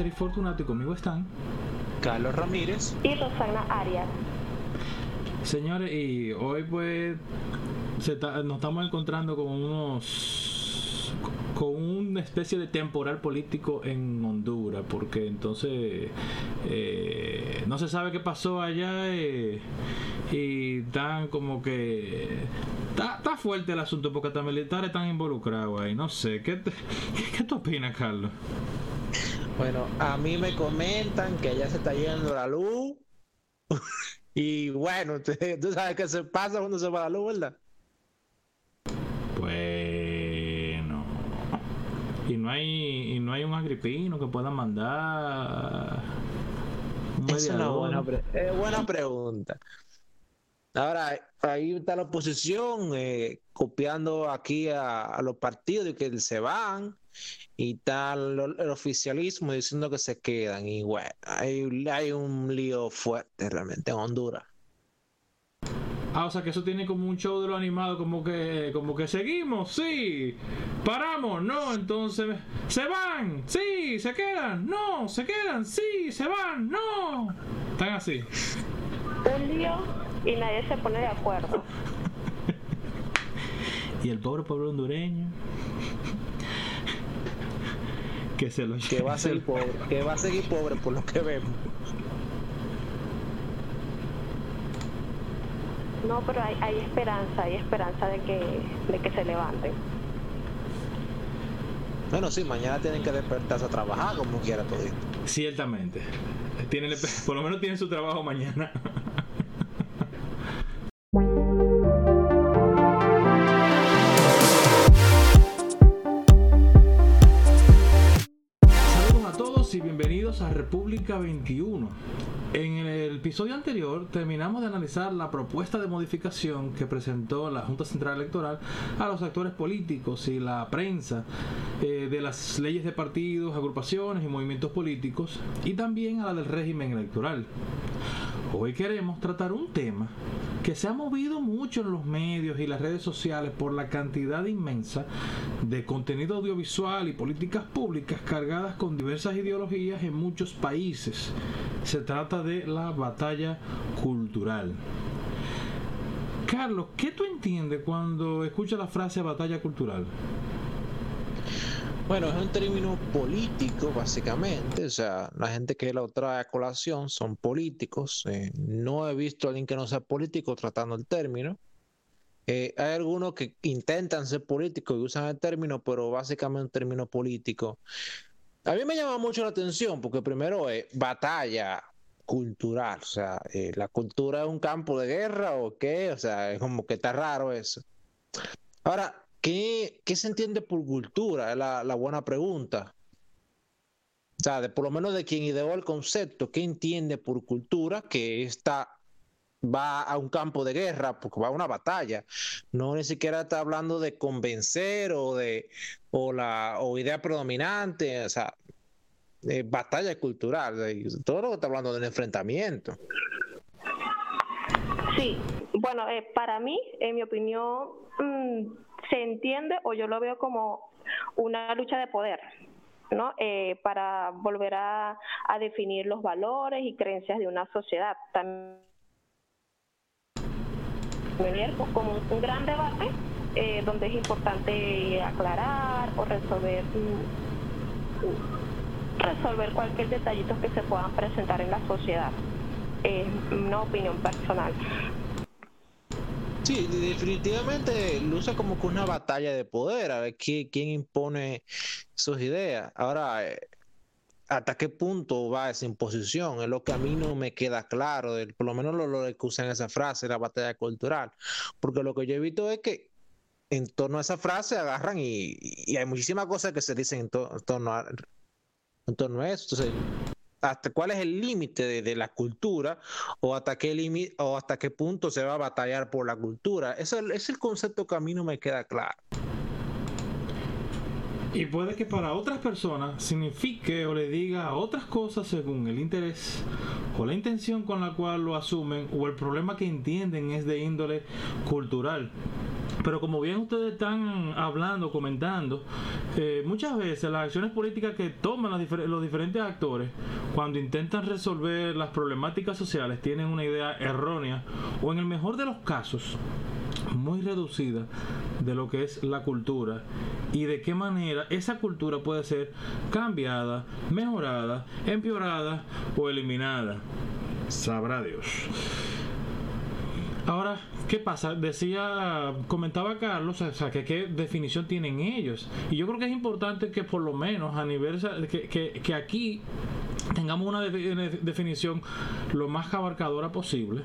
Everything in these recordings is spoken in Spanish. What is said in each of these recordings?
Eric Fortunato y conmigo están Carlos Ramírez y Rosana Arias. Señores, y hoy pues nos estamos encontrando con unos con una especie de temporal político en Honduras, porque entonces eh, no se sabe qué pasó allá eh, y están como que está, fuerte el asunto porque hasta militares están involucrados ahí, no sé, ¿qué, qué, tú opinas, Carlos? Bueno, a mí me comentan que ya se está yendo la luz. y bueno, tú sabes qué se pasa cuando se va la luz, ¿verdad? Y no hay, y no hay un agripino que pueda mandar. es una buena, buena pregunta. Ahora, ahí está la oposición eh, copiando aquí a, los partidos que se van y tal el, oficialismo diciendo que se quedan. Y bueno, hay, hay un lío fuerte realmente en Honduras. Ah, o sea que eso tiene como un show de lo animado, como que, como que seguimos, sí, paramos, no, entonces se van, sí, se quedan, no, se quedan, sí, se van, no. Están así. Un lío y nadie se pone de acuerdo. y el pobre pueblo hondureño. Que se lo que va a ser pobre, que va a seguir pobre por lo que vemos. No, pero hay, hay esperanza, hay esperanza de que, de que se levanten. Bueno, sí, mañana tienen que despertarse a trabajar como quiera todo. Ciertamente. Tienen, por lo menos tienen su trabajo mañana. 2021 en el episodio anterior terminamos de analizar la propuesta de modificación que presentó la Junta Central Electoral a los actores políticos y la prensa eh, de las leyes de partidos, agrupaciones y movimientos políticos y también a la del régimen electoral. Hoy queremos tratar un tema que se ha movido mucho en los medios y las redes sociales por la cantidad inmensa de contenido audiovisual y políticas públicas cargadas con diversas ideologías en muchos países. Se trata de la batalla cultural. Carlos, ¿qué tú entiendes cuando escuchas la frase batalla cultural? Bueno, es un término político, básicamente. O sea, la gente que la trae a colación son políticos. Eh, no he visto a alguien que no sea político tratando el término. Eh, hay algunos que intentan ser políticos y usan el término, pero básicamente un término político. A mí me llama mucho la atención porque primero es batalla cultural. O sea, eh, ¿la cultura es un campo de guerra o qué? O sea, es como que está raro eso. Ahora, ¿Qué, se entiende por cultura? Es la, buena pregunta. O sea, de, por lo menos de quien ideó el concepto, ¿qué entiende por cultura? Que está va a un campo de guerra, porque va a una batalla. No ni siquiera está hablando de convencer o de o la o idea predominante, o sea, batalla cultural. Todo lo que está hablando del enfrentamiento. Sí, bueno, eh, para mí, en mi opinión, mm, se entiende o yo lo veo como una lucha de poder, ¿no? Eh, para volver a, definir los valores y creencias de una sociedad. También como un, gran debate eh, donde es importante aclarar o resolver mm, resolver cualquier detallito que se puedan presentar en la sociedad. Es una opinión personal. Sí, definitivamente luce como que una batalla de poder, a ver quién, impone sus ideas. Ahora, eh, ¿hasta qué punto va esa imposición? Es lo que a mí no me queda claro, por lo menos lo, lo que usan esa frase, la batalla cultural. Porque lo que yo he visto es que en torno a esa frase agarran y, hay muchísimas cosas que se dicen en, torno, a, en torno a eso. Entonces, hasta cuál es el límite de, la cultura o hasta qué o hasta qué punto se va a batallar por la cultura. Ese es el concepto que a mí no me queda claro. Y puede que para otras personas signifique o le diga otras cosas según el interés o la intención con la cual lo asumen o el problema que entienden es de índole cultural. Pero como bien ustedes están hablando, comentando, eh, muchas veces las acciones políticas que toman los diferentes actores cuando intentan resolver las problemáticas sociales tienen una idea errónea o en el mejor de los casos muy reducida de lo que es la cultura y de qué manera esa cultura puede ser cambiada, mejorada, empeorada o eliminada. Sabrá Dios. Ahora, ¿qué pasa? Decía, comentaba Carlos, o sea, que qué definición tienen ellos. Y yo creo que es importante que por lo menos a nivel, que, que, que aquí tengamos una definición lo más abarcadora posible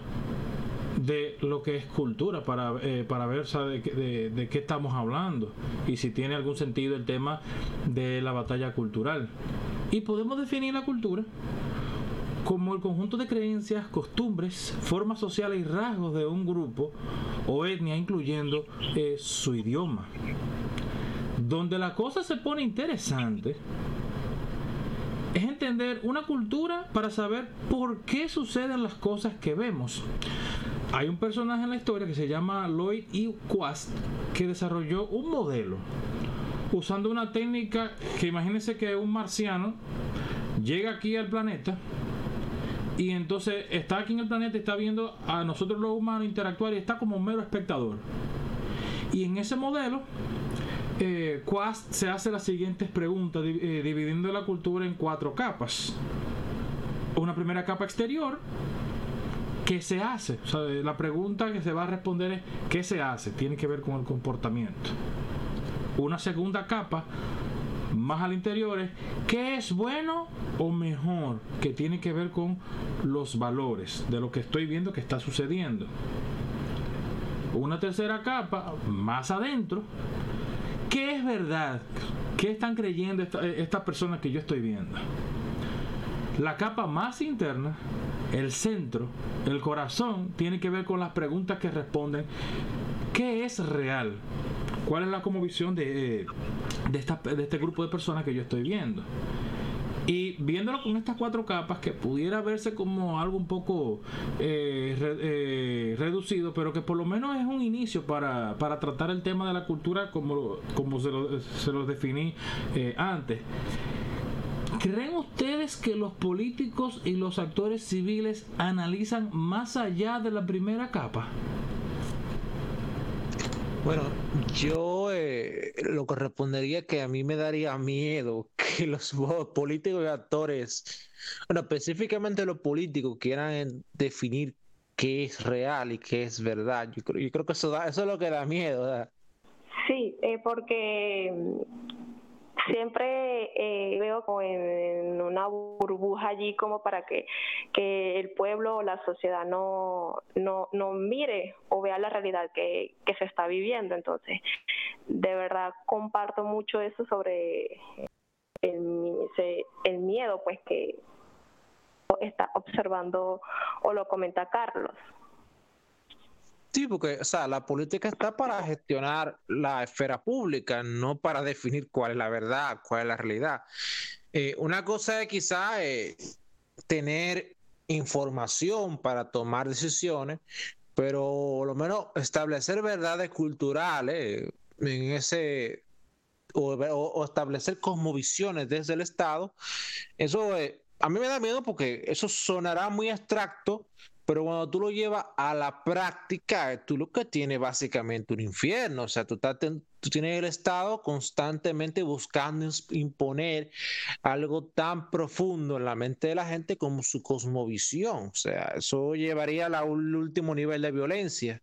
de lo que es cultura para, eh, para ver de, qué estamos hablando y si tiene algún sentido el tema de la batalla cultural. Y podemos definir la cultura como el conjunto de creencias, costumbres, formas sociales y rasgos de un grupo o etnia, incluyendo eh, su idioma. Donde la cosa se pone interesante es entender una cultura para saber por qué suceden las cosas que vemos. Hay un personaje en la historia que se llama Lloyd E. Quast que desarrolló un modelo usando una técnica que imagínense que un marciano llega aquí al planeta y entonces está aquí en el planeta y está viendo a nosotros los humanos interactuar y está como un mero espectador. Y en ese modelo, eh, se hace las siguientes preguntas, eh, dividiendo la cultura en cuatro capas. Una primera capa exterior, ¿qué se hace? O sea, la pregunta que se va a responder es ¿qué se hace? Tiene que ver con el comportamiento. Una segunda capa, más al interior es qué es bueno o mejor, que tiene que ver con los valores de lo que estoy viendo que está sucediendo. Una tercera capa, más adentro, ¿qué es verdad? ¿Qué están creyendo estas personas que yo estoy viendo? La capa más interna, el centro, el corazón, tiene que ver con las preguntas que responden. ¿Qué es real? ¿Cuál es la visión de, de, este grupo de personas que yo estoy viendo? Y viéndolo con estas cuatro capas, que pudiera verse como algo un poco eh, eh, reducido, pero que por lo menos es un inicio para, tratar el tema de la cultura como, como se, lo, se definí eh, antes. ¿Creen ustedes que los políticos y los actores civiles analizan más allá de la primera capa? Bueno, yo eh, lo que respondería es que a mí me daría miedo que los políticos y actores, bueno, específicamente los políticos quieran definir qué es real y qué es verdad. Yo creo, yo creo que eso, da, eso es lo que da miedo. ¿verdad? Sí, eh, porque siempre eh, veo como en, una burbuja allí como para que, que el pueblo o la sociedad no, no, no mire o vea la realidad que, que se está viviendo. Entonces, de verdad comparto mucho eso sobre el, el miedo pues que está observando o lo comenta Carlos. Sí, porque, o sea, la política está para gestionar la esfera pública, no para definir cuál es la verdad, cuál es la realidad. Eh, una cosa es quizá eh, tener información para tomar decisiones, pero lo menos establecer verdades culturales en ese o, establecer cosmovisiones desde el Estado, eso eh, a mí me da miedo porque eso sonará muy abstracto, pero cuando tú lo llevas a la práctica, tú lo que tienes básicamente un infierno. O sea, tú, tú tienes el Estado constantemente buscando imponer algo tan profundo en la mente de la gente como su cosmovisión. O sea, eso llevaría al último nivel de violencia.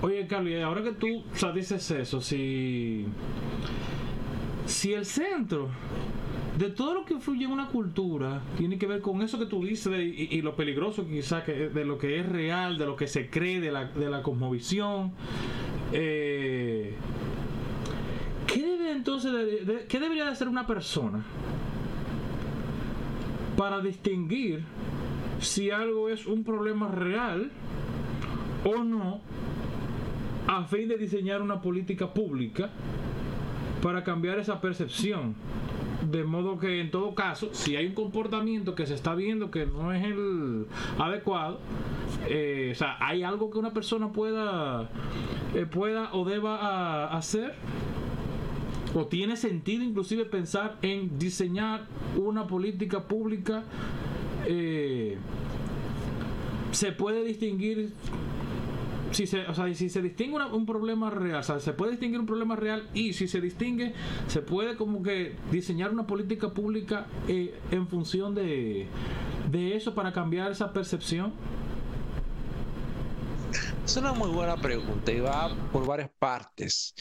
Oye, Carlos, ahora que tú dices eso, si, si el centro de todo lo que fluye en una cultura tiene que ver con eso que tú dices y, lo peligroso quizás que de lo que es real, de lo que se cree, de la, de la cosmovisión. Eh, ¿Qué debe entonces, qué debería de hacer una persona para distinguir si algo es un problema real o no a fin de diseñar una política pública para cambiar esa percepción? De modo que en todo caso, si hay un comportamiento que se está viendo que no es el adecuado, Eh, o sea, ¿hay algo que una persona pueda, eh, pueda o deba hacer? ¿O tiene sentido inclusive pensar en diseñar una política pública? Eh, ¿Se puede distinguir si se, o sea, si se distingue un problema real, se puede distinguir un problema real y si se distingue, se puede como que diseñar una política pública eh, en función de, de eso para cambiar esa percepción. Es una muy buena pregunta y va por varias partes.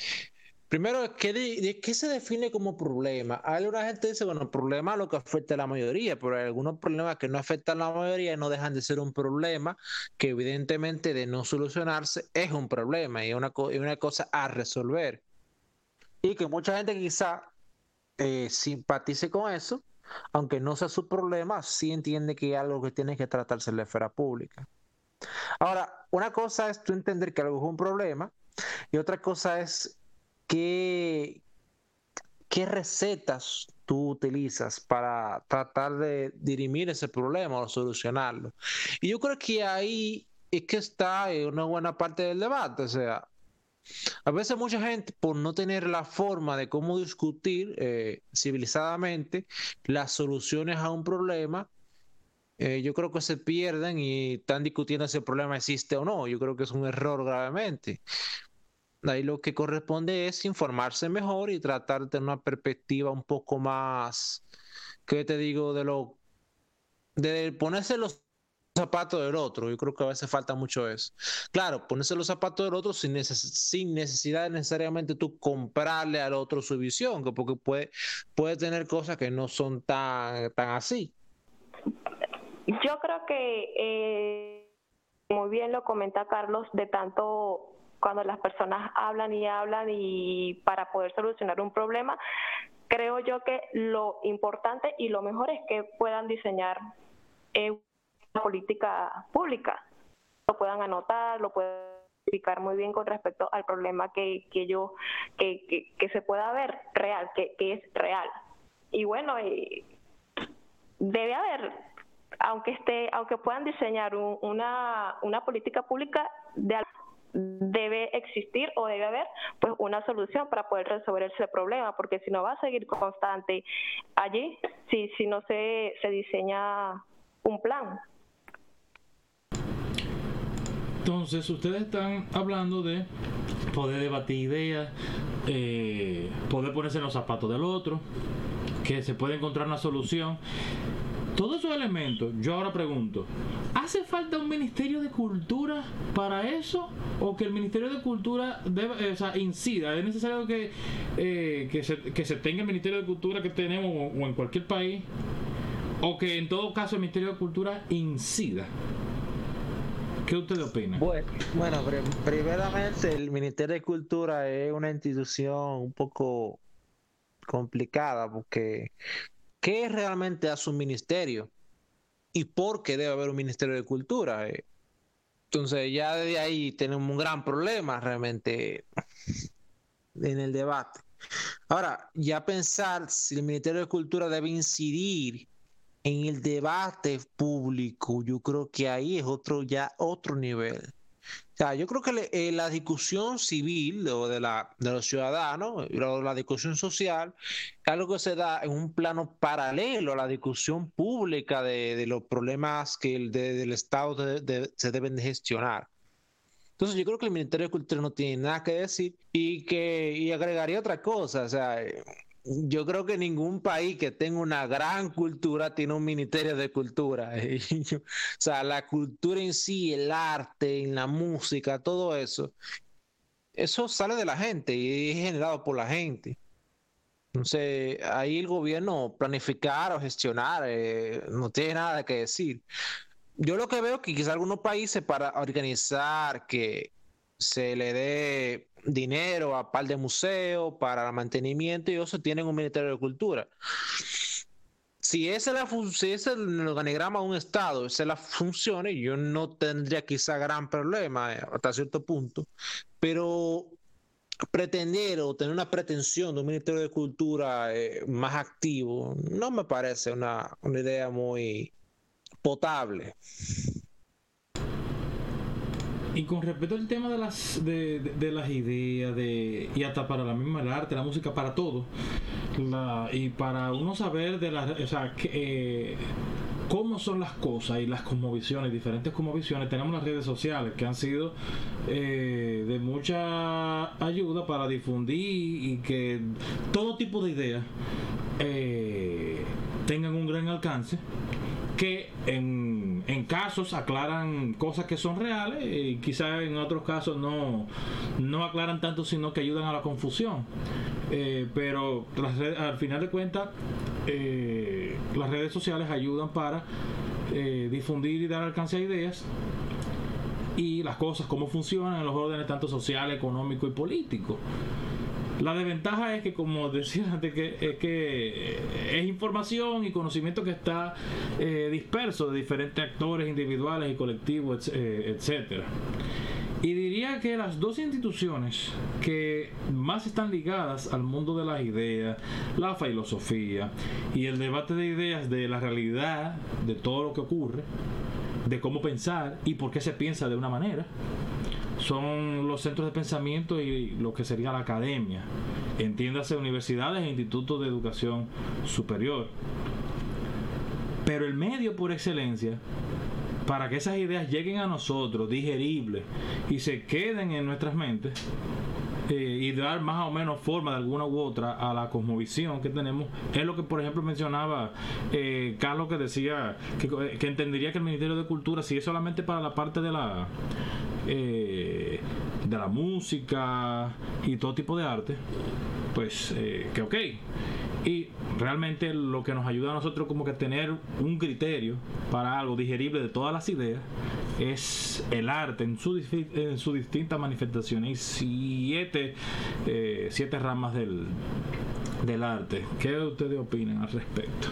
Primero, ¿qué, de, ¿qué se define como problema? Alguna gente dice, bueno, problema es lo que afecta a la mayoría, pero hay algunos problemas que no afectan a la mayoría y no dejan de ser un problema, que evidentemente de no solucionarse es un problema y una, una cosa a resolver. Y que mucha gente quizá eh, simpatice con eso, aunque no sea su problema, sí entiende que es algo que tiene que tratarse en la esfera pública. Ahora, una cosa es tú entender que algo es un problema y otra cosa es ¿qué, qué recetas tú utilizas para tratar de dirimir ese problema o solucionarlo? Y yo creo que ahí es que está una buena parte del debate. O sea, a veces mucha gente, por no tener la forma de cómo discutir eh, civilizadamente las soluciones a un problema, eh, yo creo que se pierden y están discutiendo si el problema existe o no. Yo creo que es un error gravemente. Ahí lo que corresponde es informarse mejor y tratar de tener una perspectiva un poco más, ¿qué te digo? De lo de ponerse los zapatos del otro. Yo creo que a veces falta mucho eso. Claro, ponerse los zapatos del otro sin, necesidad necesariamente tú comprarle al otro su visión, porque puede, puede tener cosas que no son tan, tan así. Yo creo que, eh, muy bien lo comenta Carlos, de tanto cuando las personas hablan y hablan y para poder solucionar un problema, creo yo que lo importante y lo mejor es que puedan diseñar eh, una política pública, lo puedan anotar, lo puedan explicar muy bien con respecto al problema que, que yo que, que, se pueda ver real, que, que es real. Y bueno, eh, debe haber, aunque esté, aunque puedan diseñar una, una política pública de debe existir o debe haber pues una solución para poder resolver ese problema porque si no va a seguir constante allí si si no se, se diseña un plan. Entonces ustedes están hablando de poder debatir ideas eh, poder ponerse en los zapatos del otro que se puede encontrar una solución todos esos elementos, yo ahora pregunto, ¿hace falta un Ministerio de Cultura para eso? ¿O que el Ministerio de Cultura eh, incida? ¿Es necesario que, eh, que, se, que, se, tenga el Ministerio de Cultura que tenemos o, en cualquier país? ¿O que en todo caso el Ministerio de Cultura incida? ¿Qué usted opina? Bueno, bueno, primeramente el Ministerio de Cultura es una institución un poco complicada porque ¿Qué realmente hace un ministerio? ¿Y por qué debe haber un ministerio de cultura? Eh, entonces ya de ahí tenemos un gran problema realmente en el debate. Ahora, ya pensar si el Ministerio de Cultura debe incidir en el debate público, yo creo que ahí es otro ya otro nivel yo creo que eh, la discusión civil o de, la, de los ciudadanos, la discusión social, es algo que se da en un plano paralelo a la discusión pública de, los problemas que el del Estado se deben de gestionar. Entonces yo creo que el Ministerio de Cultura no tiene nada que decir y que y agregaría otra cosa, o sea, yo creo que ningún país que tenga una gran cultura tiene un ministerio de cultura. o sea, la cultura en sí, el arte, en la música, todo eso, eso sale de la gente y es generado por la gente. Entonces, ahí el gobierno planificar o gestionar eh, no tiene nada que decir. Yo lo que veo que quizás algunos países para organizar que se le dé dinero a par de museos para mantenimiento y eso tienen un Ministerio de Cultura. Si esa es, la si es el organigrama de un Estado, esa es la función, yo no tendría quizá gran problema eh, hasta cierto punto, pero pretender o tener una pretensión de un Ministerio de Cultura eh, más activo no me parece una, una idea muy potable. Y con respecto al tema de las de, las ideas de y hasta para la misma el arte la música para todo la, y para uno saber de las o sea que, eh, cómo son las cosas y las cosmovisiones, diferentes cosmovisiones, tenemos las redes sociales que han sido eh, de mucha ayuda para difundir y que todo tipo de ideas eh, tengan un gran alcance que en, en, casos aclaran cosas que son reales y quizás en otros casos no, no aclaran tanto sino que ayudan a la confusión eh, pero al final de cuentas eh, las redes sociales ayudan para eh, difundir y dar alcance a ideas y las cosas, cómo funcionan en los órdenes tanto social, económico y político. La desventaja es que, como decía antes, que, es que es información y conocimiento que está eh, disperso de diferentes actores individuales y colectivos, etcétera. Y diría que las dos instituciones que más están ligadas al mundo de las ideas, la filosofía y el debate de ideas de la realidad, de todo lo que ocurre, de cómo pensar y por qué se piensa de una manera, son los centros de pensamiento y lo que sería la academia. Entiéndase universidades e institutos de educación superior. Pero el medio por excelencia para que esas ideas lleguen a nosotros digeribles y se queden en nuestras mentes eh, y dar más o menos forma de alguna u otra a la cosmovisión que tenemos. Es lo que por ejemplo mencionaba eh, Carlos que decía que, entendería que el Ministerio de Cultura si es solamente para la parte de la eh, de la música y todo tipo de arte pues que ok y realmente lo que nos ayuda a nosotros como que tener un criterio para algo digerible de todas las ideas es el arte en sus en su distintas manifestaciones y siete, eh, siete ramas del, del arte. ¿Qué ustedes opinan al respecto?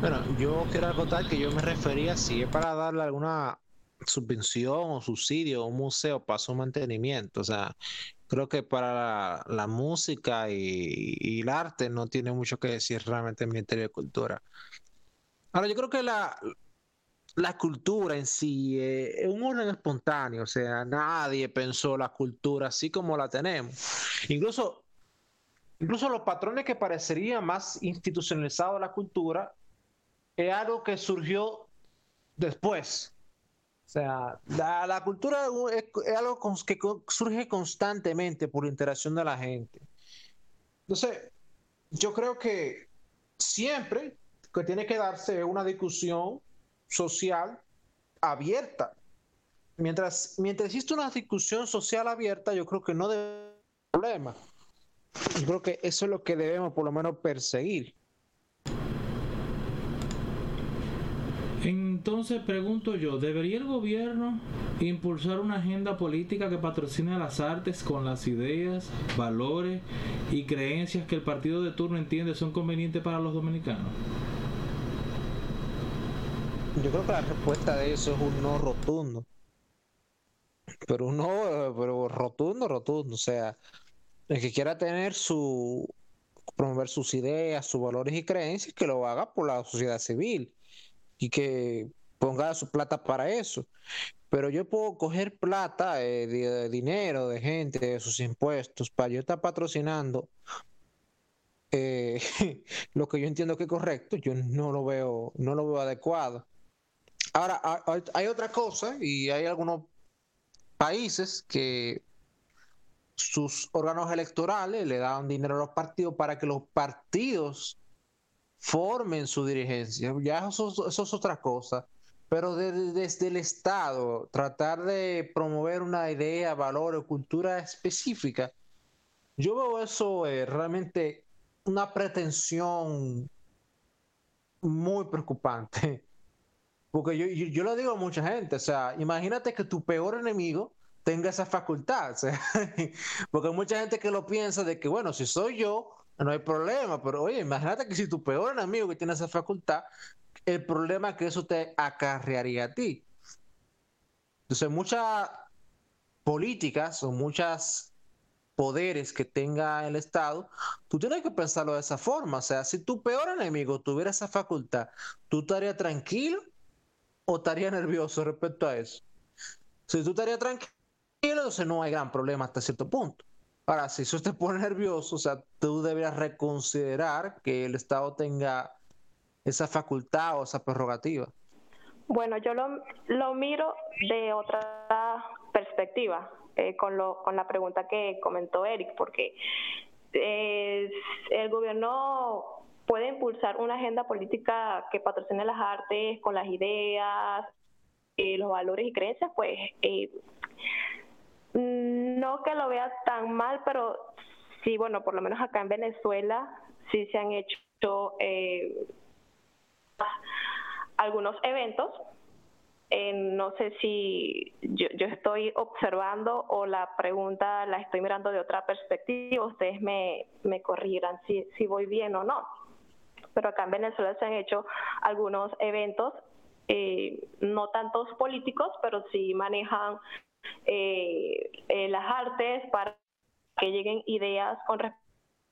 Bueno, yo quiero acotar que yo me refería si es para darle alguna subvención o subsidio un museo para su mantenimiento. O sea, creo que para la, música y, el arte no tiene mucho que decir realmente el Ministerio de Cultura. Ahora, yo creo que la, la cultura en sí eh, es un orden espontáneo, o sea, nadie pensó la cultura así como la tenemos. Incluso, incluso los patrones que parecerían más institucionalizados la cultura es algo que surgió después. O sea, la, cultura es, algo que surge constantemente por interacción de la gente. Entonces, yo creo que siempre que tiene que darse una discusión social abierta. Mientras, mientras existe una discusión social abierta, yo creo que no debe haber problema. Yo creo que eso es lo que debemos por lo menos perseguir. Entonces pregunto yo, ¿debería el gobierno impulsar una agenda política que patrocine las artes con las ideas, valores y creencias que el partido de turno entiende son convenientes para los dominicanos? Yo creo que la respuesta de eso es un no rotundo. Pero un no, pero rotundo, rotundo. O sea, el que quiera tener su promover sus ideas, sus valores y creencias, que lo haga por la sociedad civil y que ponga su plata para eso. Pero yo puedo coger plata, eh, de, dinero de gente, de sus impuestos, para yo estar patrocinando eh, lo que yo entiendo que es correcto, yo no lo veo, no lo veo adecuado. Ahora, hay otra cosa, y hay algunos países que sus órganos electorales le dan dinero a los partidos para que los partidos formen su dirigencia. Ya eso, es otra cosa. Pero desde el Estado, tratar de promover una idea, valor o cultura específica, yo veo eso eh, realmente una pretensión muy preocupante. Porque yo, yo, lo digo a mucha gente, o sea, imagínate que tu peor enemigo tenga esa facultad, porque hay mucha gente que lo piensa de que, bueno, si soy yo, no hay problema, pero oye, imagínate que si tu peor enemigo que tiene esa facultad, el problema que eso te acarrearía a ti. Entonces, muchas políticas o muchos poderes que tenga el Estado, tú tienes que pensarlo de esa forma. O sea, si tu peor enemigo tuviera esa facultad, ¿tú estarías tranquilo o estarías nervioso respecto a eso? Si tú estarías tranquilo, entonces no hay gran problema hasta cierto punto. Ahora, si eso te pone nervioso, o sea, tú deberías reconsiderar que el Estado tenga esa facultad o esa prerrogativa. Bueno, yo lo, lo miro de otra perspectiva eh, con, lo, con la pregunta que comentó Eric, porque eh, el gobierno puede impulsar una agenda política que patrocine las artes con las ideas, eh, los valores y creencias, pues no que lo vea tan mal, pero sí, bueno, por lo menos acá en Venezuela sí se han hecho eh, algunos eventos. Eh, no sé si yo, yo, estoy observando o la pregunta la estoy mirando de otra perspectiva. Ustedes me, me corrigirán si, si voy bien o no. Pero acá en Venezuela se han hecho algunos eventos, eh, no tantos políticos, pero sí manejan eh, eh, las artes para que lleguen ideas con respecto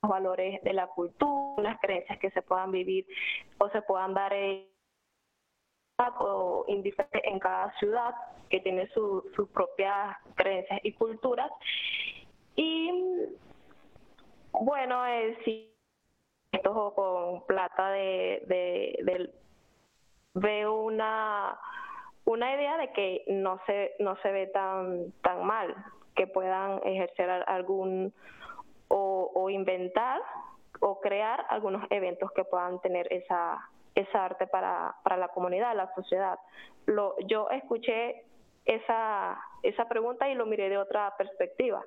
a los valores de la cultura, las creencias que se puedan vivir o se puedan dar en, o en cada ciudad que tiene su, sus propias creencias y culturas. Y bueno, eh, si esto con plata de, de, de veo una una idea de que no se no se ve tan tan mal que puedan ejercer algún o, inventar o crear algunos eventos que puedan tener esa esa arte para, para la comunidad, la sociedad. Lo, yo escuché esa, esa pregunta y lo miré de otra perspectiva.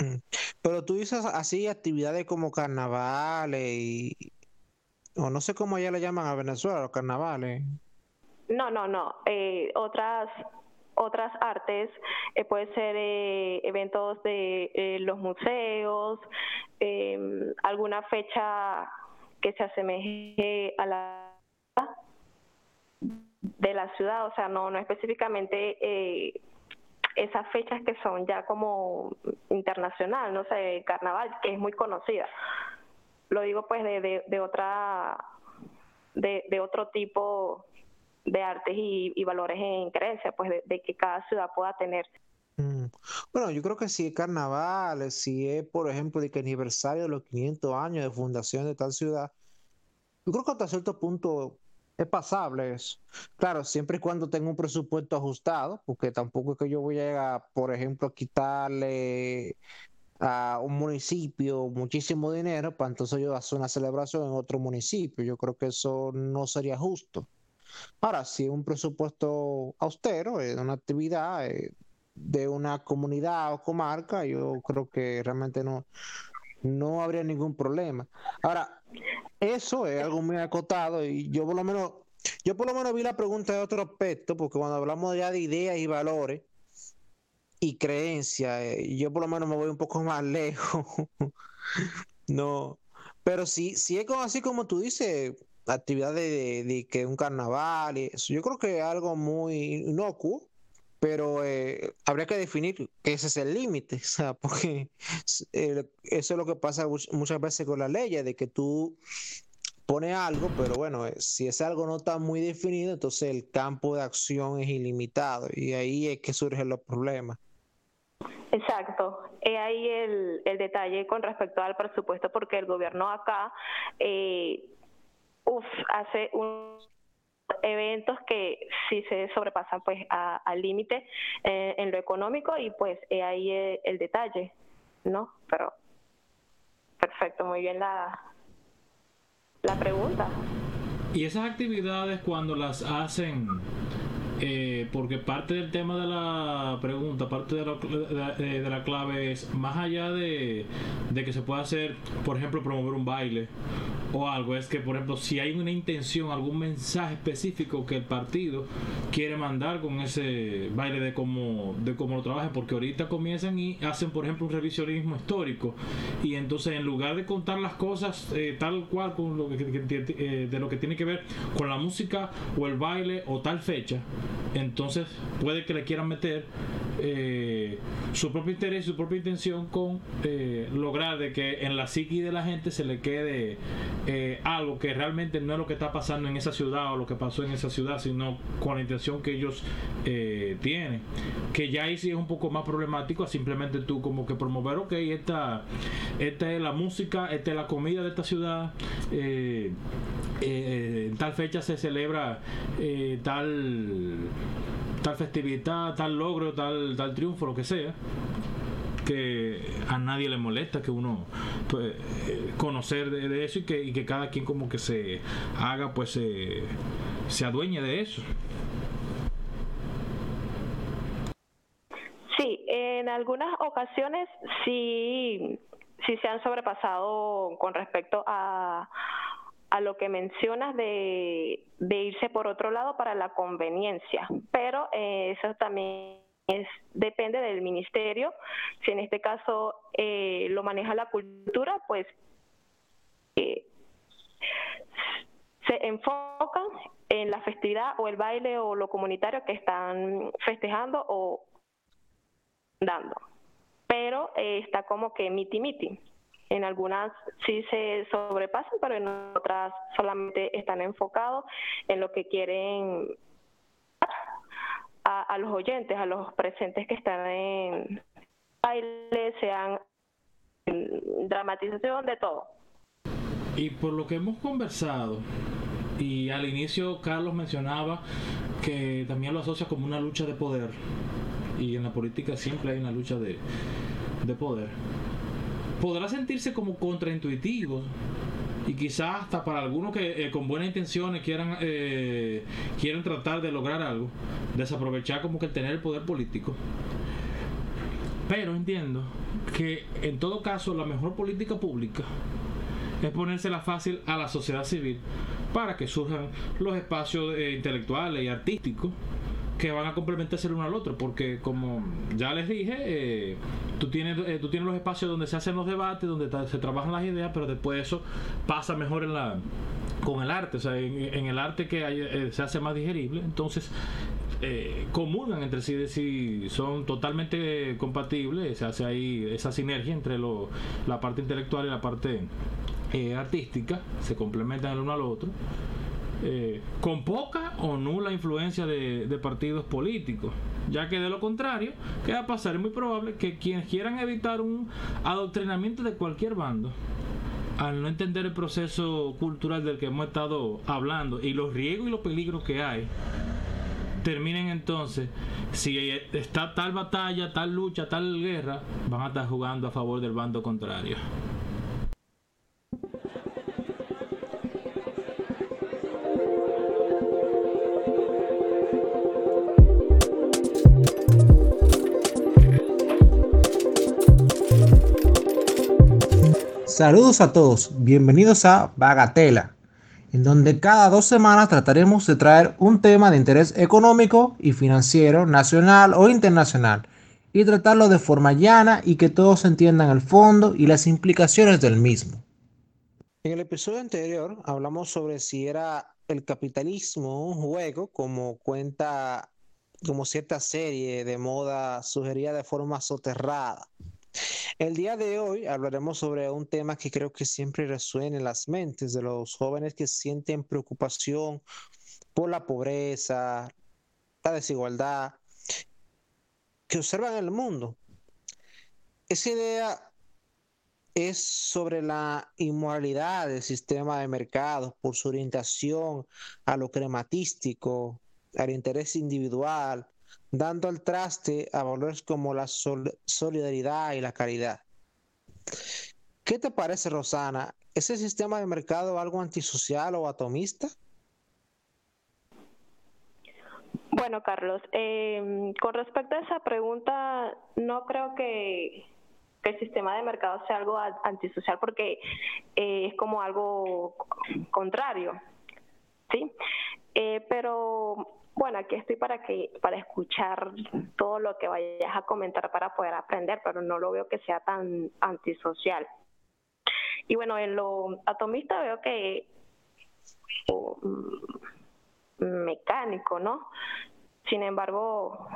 Mm. Pero tú dices así actividades como carnavales y o no sé cómo ya le llaman a Venezuela los carnavales. No, no, no. Eh, otras otras artes, eh, puede ser eh, eventos de eh, los museos, eh, alguna fecha que se asemeje a la de la ciudad, o sea, no, no específicamente eh, esas fechas que son ya como internacional, no sé, carnaval, que es muy conocida. Lo digo pues de, de, de otra, de otro tipo de artes y, valores en creencia, pues de, de, que cada ciudad pueda tener. Mm. Bueno, yo creo que si es carnaval, si es, por ejemplo, de que aniversario de los 500 años de fundación de tal ciudad, yo creo que hasta cierto punto es pasable eso. Claro, siempre y cuando tenga un presupuesto ajustado, porque tampoco es que yo voy a, por ejemplo, quitarle a un municipio muchísimo dinero para entonces yo hacer una celebración en otro municipio. Yo creo que eso no sería justo. Ahora, si un presupuesto austero, es una actividad eh, de una comunidad o comarca, yo creo que realmente no, no habría ningún problema. Ahora, eso es algo muy acotado y yo por lo menos, yo por lo menos vi la pregunta de otro aspecto, porque cuando hablamos ya de ideas y valores y creencias, eh, yo por lo menos me voy un poco más lejos. no, pero sí, sí es así como tú dices, actividades de, que un carnaval y eso. Yo creo que es algo muy inocuo, pero eh, habría que definir que ese es el límite, o sea, porque eh, eso es lo que pasa muchas veces con la ley, de que tú pones algo, pero bueno, eh, si ese algo no está muy definido, entonces el campo de acción es ilimitado y ahí es que surgen los problemas. Exacto, es ahí el, detalle con respecto al presupuesto, porque el gobierno acá hace un eventos que sí se sobrepasan pues al límite eh, en lo económico y pues eh, ahí el, el detalle, ¿no? Pero perfecto, muy bien la, la pregunta. Y esas actividades cuando las hacen eh, porque parte del tema de la pregunta, parte de la, de, de la clave es, más allá de, de, que se pueda hacer, por ejemplo, promover un baile o algo, es que, por ejemplo, si hay una intención, algún mensaje específico que el partido quiere mandar con ese baile de cómo, de cómo lo trabajen, porque ahorita comienzan y hacen, por ejemplo, un revisionismo histórico y entonces en lugar de contar las cosas eh, tal cual con lo que, eh, de lo que tiene que ver con la música o el baile o tal fecha, entonces puede que le quieran meter eh, su propio interés y su propia intención con eh, lograr de que en la psiqui de la gente se le quede eh, algo que realmente no es lo que está pasando en esa ciudad o lo que pasó en esa ciudad, sino con la intención que ellos tienen. Que ya ahí sí es un poco más problemático a simplemente tú como que promover, ok, esta, esta es la música, esta es la comida de esta ciudad, en tal fecha se celebra tal tal festividad, tal logro, tal, tal triunfo, lo que sea que a nadie le molesta que uno pues, conocer de, eso y que, y que, cada quien como que se haga pues se, se adueñe de eso. Sí, en algunas ocasiones sí, sí se han sobrepasado con respecto a, a lo que mencionas de, irse por otro lado para la conveniencia, pero eh, eso también es, depende del ministerio. Si en este caso eh, lo maneja la cultura, pues eh, se enfocan en la festividad o el baile o lo comunitario que están festejando o dando. Pero eh, está como que miti miti. En algunas sí se sobrepasan, pero en otras solamente están enfocados en lo que quieren a, los oyentes, a los presentes que están en baile, sean dramatización, de todo. Y por lo que hemos conversado, y al inicio Carlos mencionaba que también lo asocia como una lucha de poder, y en la política siempre hay una lucha de, de poder, podrá sentirse como contraintuitivo y quizás hasta para algunos que eh, con buenas intenciones quieran eh, quieran tratar de lograr algo, desaprovechar como que el tener el poder político. Pero entiendo que en todo caso la mejor política pública es ponérsela fácil a la sociedad civil para que surjan los espacios eh, intelectuales y artísticos que van a complementarse el uno al otro, porque como ya les dije, eh, tú, tienes, eh, tú tienes los espacios donde se hacen los debates, donde se trabajan las ideas, pero después eso pasa mejor en la con el arte, o sea, en, el arte que eh, se hace más digerible, entonces eh, comulgan entre sí, si son totalmente compatibles, se hace ahí esa sinergia entre lo, la parte intelectual y la parte artística, se complementan el uno al otro. Eh, con poca o nula influencia de, partidos políticos, ya que de lo contrario, ¿qué va a pasar? Es muy probable que quienes quieran evitar un adoctrinamiento de cualquier bando, al no entender el proceso cultural del que hemos estado hablando y los riesgos y los peligros que hay, terminen entonces, si está tal batalla, tal lucha, tal guerra, van a estar jugando a favor del bando contrario. Saludos a todos, bienvenidos a Bagatela, en donde cada dos semanas trataremos de traer un tema de interés económico y financiero, nacional o internacional, y tratarlo de forma llana y que todos entiendan el fondo y las implicaciones del mismo. En el episodio anterior hablamos sobre si era el capitalismo un juego, como cuenta, como cierta serie de moda sugería de forma soterrada. El día de hoy hablaremos sobre un tema que creo que siempre resuena en las mentes de los jóvenes que sienten preocupación por la pobreza, la desigualdad, que observan el mundo. Esa idea es sobre la inmoralidad del sistema de mercado por su orientación a lo crematístico, al interés individual, dando al traste a valores como la solidaridad y la caridad. ¿Qué te parece, Rosana? ¿Es el sistema de mercado algo antisocial o atomista? Bueno, Carlos, em, con respecto a esa pregunta, no creo que, el sistema de mercado sea algo antisocial porque eh, es como algo contrario, ¿sí? Eh, pero bueno, aquí estoy para que para escuchar todo lo que vayas a comentar para poder aprender, pero no lo veo que sea tan antisocial. Y bueno, en lo atomista veo que mm, mecánico, ¿no? Sin embargo,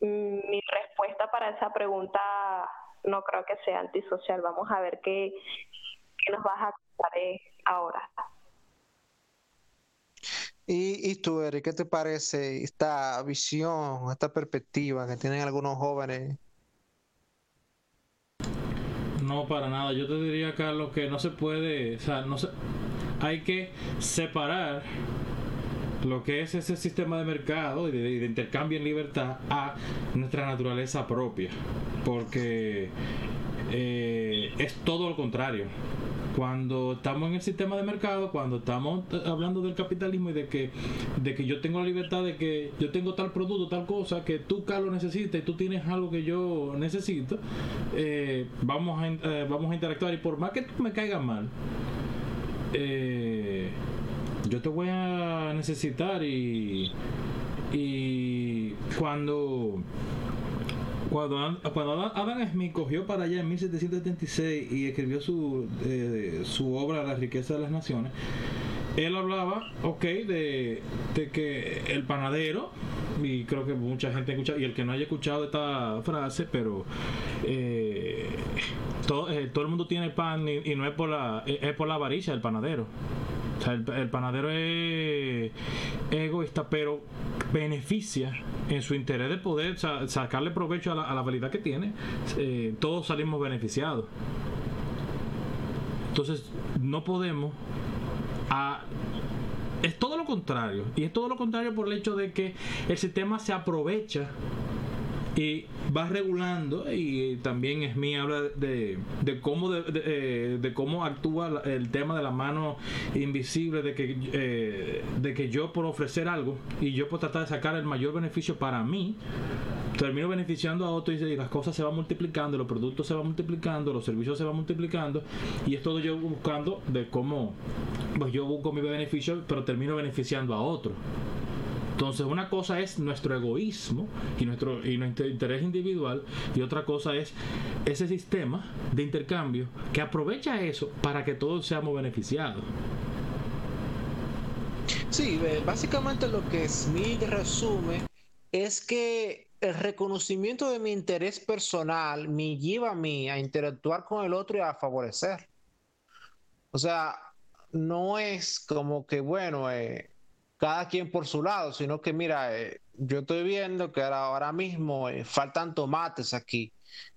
mi respuesta para esa pregunta no creo que sea antisocial. Vamos a ver qué, qué nos vas a contar. haré ahora. ¿Y, y tú, Eric, qué te parece esta visión, esta perspectiva que tienen algunos jóvenes? No, para nada. Yo te diría, Carlos, que no se puede, o sea, no se, hay que separar lo que es ese sistema de mercado y de, intercambio en libertad a nuestra naturaleza propia. Porque eh, es todo lo contrario. Cuando estamos en el sistema de mercado, cuando estamos hablando del capitalismo y de que, de que yo tengo la libertad de que yo tengo tal producto, tal cosa, que tú, Carlos, necesitas y tú tienes algo que yo necesito, eh, vamos, a, eh, vamos a interactuar. Y por más que me caiga mal, eh, yo te voy a necesitar y, y cuando cuando, cuando Adam Smith cogió para allá en 1776 y escribió su, eh, su obra La riqueza de las naciones, él hablaba, ok, de, de, que el panadero, y creo que mucha gente escucha, y el que no haya escuchado esta frase, pero eh, todo, eh, todo, el mundo tiene pan y, no es por la, es por la avaricia del panadero. O sea, el, panadero es, egoísta, pero beneficia en su interés de poder sacarle provecho a la, a habilidad que tiene. Eh, todos salimos beneficiados. Entonces, no podemos es todo lo contrario. Y es todo lo contrario por el hecho de que el sistema se aprovecha y va regulando y también es mi habla de, de cómo de, eh, cómo actúa el tema de la mano invisible de que eh, de que yo por ofrecer algo y yo por tratar de sacar el mayor beneficio para mí termino beneficiando a otro y las cosas se van multiplicando los productos se van multiplicando los servicios se van multiplicando y es todo yo buscando de cómo pues yo busco mi beneficio pero termino beneficiando a otro entonces, una cosa es nuestro egoísmo y nuestro, y nuestro interés individual, y otra cosa es ese sistema de intercambio que aprovecha eso para que todos seamos beneficiados. Sí, básicamente lo que Smith resume es que el reconocimiento de mi interés personal me lleva a mí a interactuar con el otro y a favorecer. O sea, no es como que, bueno, eh, cada quien por su lado, sino que mira, eh, yo estoy viendo que ahora, mismo eh, faltan tomates aquí.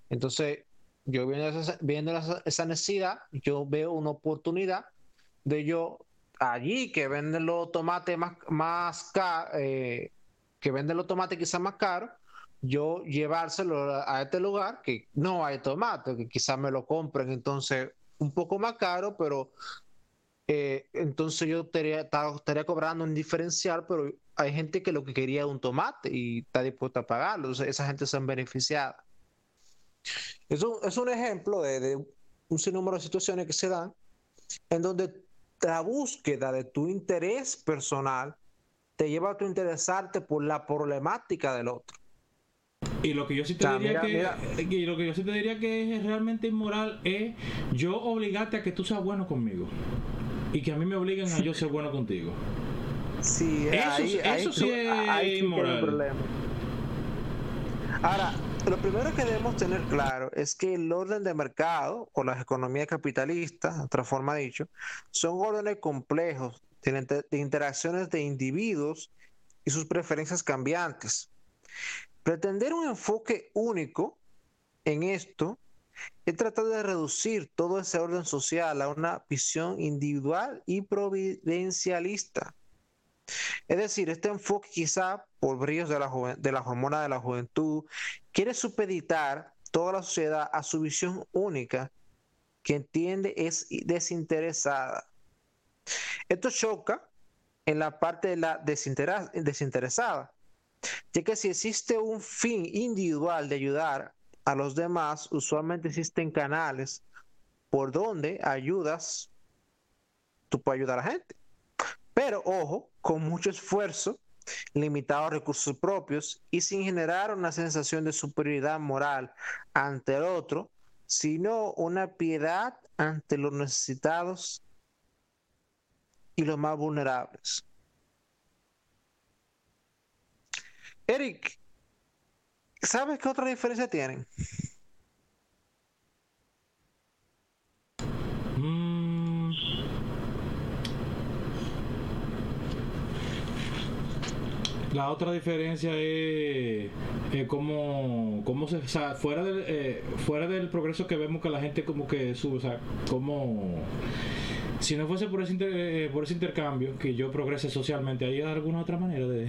Entonces, yo viendo, esa, viendo esa necesidad, yo veo una oportunidad de yo allí que venden los tomates más, más eh, que venden los tomates quizás más caros, yo llevárselo a este lugar que no hay tomate, que quizás me lo compren entonces un poco más caro, pero eh, entonces yo estaría, estaría, cobrando un diferencial, pero hay gente que lo que quería es un tomate y está dispuesta a pagarlo. Entonces, esa gente se han beneficiado. Eso es un ejemplo de, un sinnúmero de situaciones que se dan en donde la búsqueda de tu interés personal te lleva a tu interesarte por la problemática del otro. Y lo que yo sí te diría que y lo que yo sí te diría que es realmente inmoral es yo obligarte a que tú seas bueno conmigo y que a mí me obliguen a yo ser bueno contigo. Sí, eso, ahí, eso sí es inmoral. Ahora, lo primero que debemos tener claro es que el orden de mercado o las economías capitalistas, otra forma dicho, son órdenes complejos de interacciones de individuos y sus preferencias cambiantes. Pretender un enfoque único en esto He tratado de reducir todo ese orden social a una visión individual y providencialista. Es decir, este enfoque quizá por brillos de la, de la hormona de la juventud quiere supeditar toda la sociedad a su visión única que entiende es desinteresada. Esto choca en la parte de la desinteresada, ya que si existe un fin individual de ayudar a los demás, usualmente existen canales por donde ayudas, tú puedes ayudar a la gente. Pero ojo, con mucho esfuerzo, limitados recursos propios y sin generar una sensación de superioridad moral ante el otro, sino una piedad ante los necesitados y los más vulnerables. Eric, ¿Sabes qué otra diferencia tienen? Mm. La otra diferencia es, es como, se, fuera del, eh, fuera del progreso que vemos que la gente como que sube, o sea, como si no fuese por ese, eh, por ese intercambio que yo progrese socialmente, ¿hay alguna otra manera de,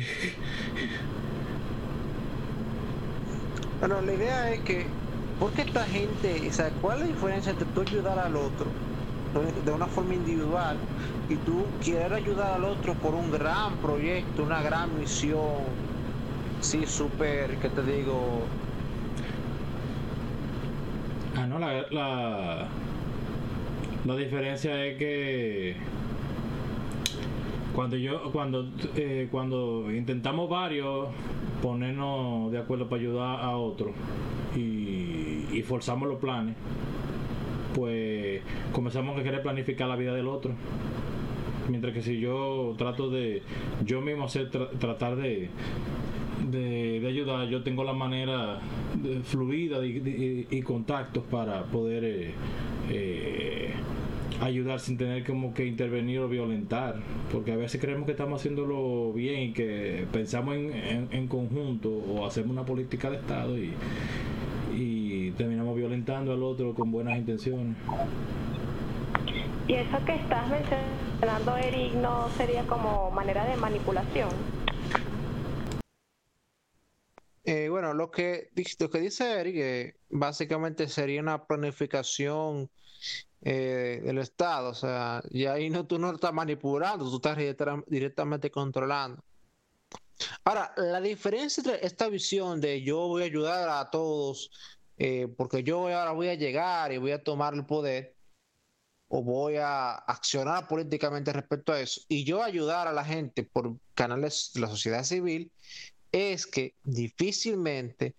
bueno, la idea es que, ¿por qué esta gente, o sea, cuál es la diferencia entre tú ayudar al otro de una forma individual y tú quieres ayudar al otro por un gran proyecto, una gran misión, sí, súper, ¿qué te digo? Ah, no, la, la, la diferencia es que cuando yo cuando eh, cuando intentamos varios ponernos de acuerdo para ayudar a otro y, forzamos los planes pues comenzamos a querer planificar la vida del otro. Mientras que si yo trato de yo mismo hacer tratar de, de, ayudar, yo tengo la manera fluida y, contactos para poder eh, eh, ayudar sin tener como que intervenir o violentar. Porque a veces creemos que estamos haciéndolo bien y que pensamos en, en conjunto o hacemos una política de Estado y y terminamos violentando al otro con buenas intenciones. Y eso que estás mencionando, Eric, no sería como manera de manipulación. Eh, bueno, lo que, lo que dice Eric eh, básicamente sería una planificación eh, del Estado, o sea, y ahí no, tú no estás manipulando, tú estás directamente controlando. Ahora, la diferencia entre esta visión de yo voy a ayudar a todos eh, porque yo ahora voy a llegar y voy a tomar el poder o voy a accionar políticamente respecto a eso y yo ayudar a la gente por canales de la sociedad civil es que difícilmente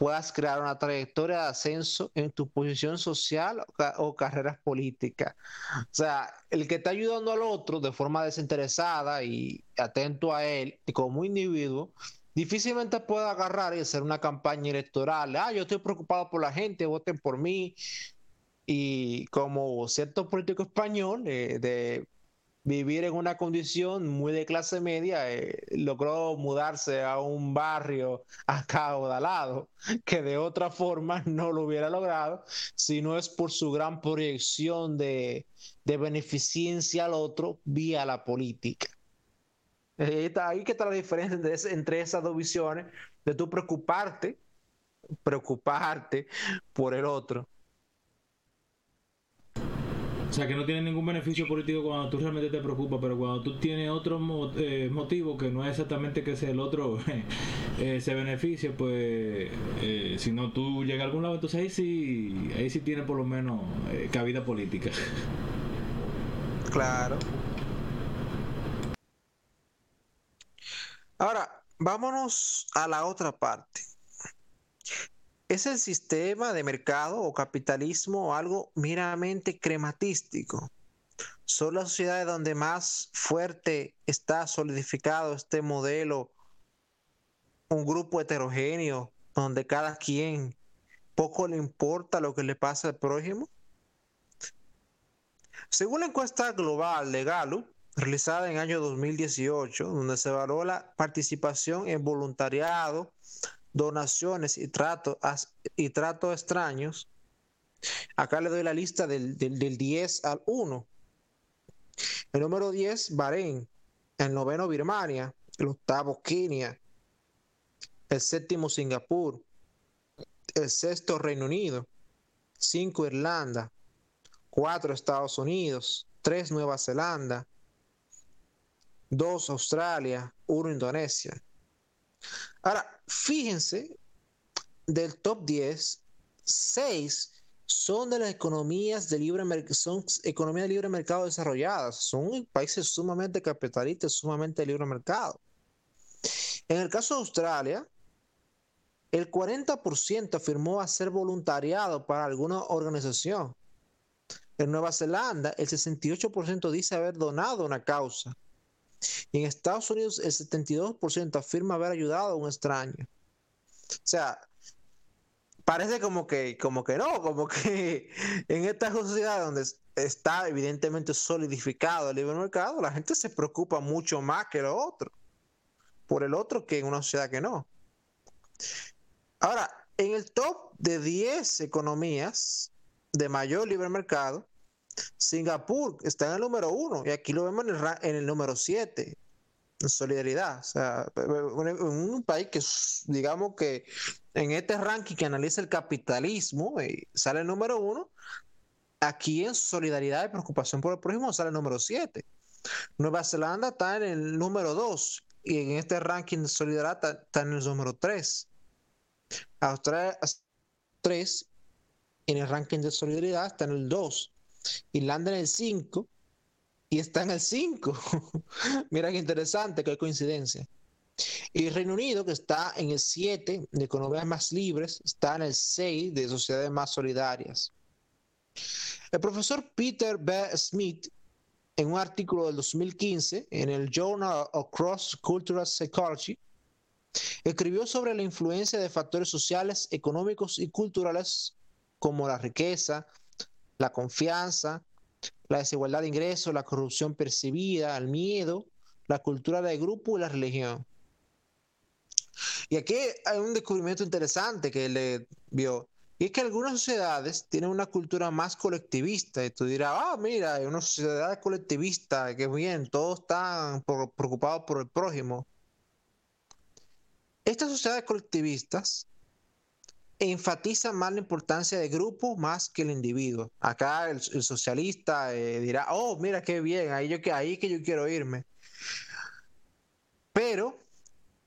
puedas crear una trayectoria de ascenso en tu posición social o, carreras políticas. O sea, el que está ayudando al otro de forma desinteresada y atento a él como individuo, difícilmente puede agarrar y hacer una campaña electoral. Ah, yo estoy preocupado por la gente, voten por mí. Y como cierto político español eh, de vivir en una condición muy de clase media, eh, logró mudarse a un barrio acaudalado, que de otra forma no lo hubiera logrado, si no es por su gran proyección de, de beneficencia al otro vía la política. Eh, ahí que está la diferencia entre, entre esas dos visiones, de tú preocuparte, preocuparte por el otro o sea, que no tiene ningún beneficio político cuando tú realmente te preocupas, pero cuando tú tienes otro eh, motivo que no es exactamente que sea el otro eh, se beneficie, pues eh, si no tú llegas a algún lado, entonces ahí sí, ahí sí tiene por lo menos cabida política. Claro. Ahora, vámonos a la otra parte es el sistema de mercado o capitalismo algo meramente crematístico. Son las sociedades donde más fuerte está solidificado este modelo, un grupo heterogéneo, donde cada quien poco le importa lo que le pasa al prójimo. Según la encuesta global de Gallup, realizada en el año 2018, donde se evaluó la participación en voluntariado donaciones y tratos y trato extraños. Acá le doy la lista del, del, 10 al 1. El número 10, Bahrein. El noveno, Birmania. El octavo, Kenia. El séptimo, Singapur. El sexto, Reino Unido. 5, Irlanda. 4, Estados Unidos. 3, Nueva Zelanda. 2, Australia. 1, Indonesia. Ahora, fíjense, del top 10, 6 son de las economías de libre son economías de libre mercado desarrolladas, son países sumamente capitalistas, sumamente de libre mercado. En el caso de Australia, el 40% afirmó hacer voluntariado para alguna organización. En Nueva Zelanda, el 68% dice haber donado una causa. Y en Estados Unidos el 72% afirma haber ayudado a un extraño. O sea, parece como que, como que no, como que en esta sociedad donde está evidentemente solidificado el libre mercado, la gente se preocupa mucho más que lo otro. por el otro que en una sociedad que no. Ahora, en el top de 10 economías de mayor libre mercado, Singapur está en el número uno y aquí lo vemos en el, en el número 7 solidaridad. O sea, un país que, digamos que en este ranking que analiza el capitalismo, eh, sale el número uno, aquí en solidaridad y preocupación por el prójimo sale el número siete. Nueva Zelanda está en el número dos y en este ranking de solidaridad está, en el número tres. Australia 3 en el ranking de solidaridad está en el 2. Irlanda en el 5 y está en el 5. Mira qué interesante, qué coincidencia. Y Reino Unido, que está en el 7 de economías más libres, está en el 6 de sociedades más solidarias. El profesor Peter B. Smith, en un artículo del 2015 en el Journal of Cross Cultural Psychology, escribió sobre la influencia de factores sociales, económicos y culturales como la riqueza, la confianza, la desigualdad de ingresos, la corrupción percibida, el miedo, la cultura de grupo y la religión. Y aquí hay un descubrimiento interesante que le vio. Y es que algunas sociedades tienen una cultura más colectivista. Y tú dirás, ah, mira, hay una sociedad colectivista, que bien, todos están preocupados por el prójimo. Estas sociedades colectivistas enfatiza más la importancia del grupo más que el individuo. Acá el, socialista eh, dirá, oh, mira qué bien, ahí, ahí que yo quiero irme. Pero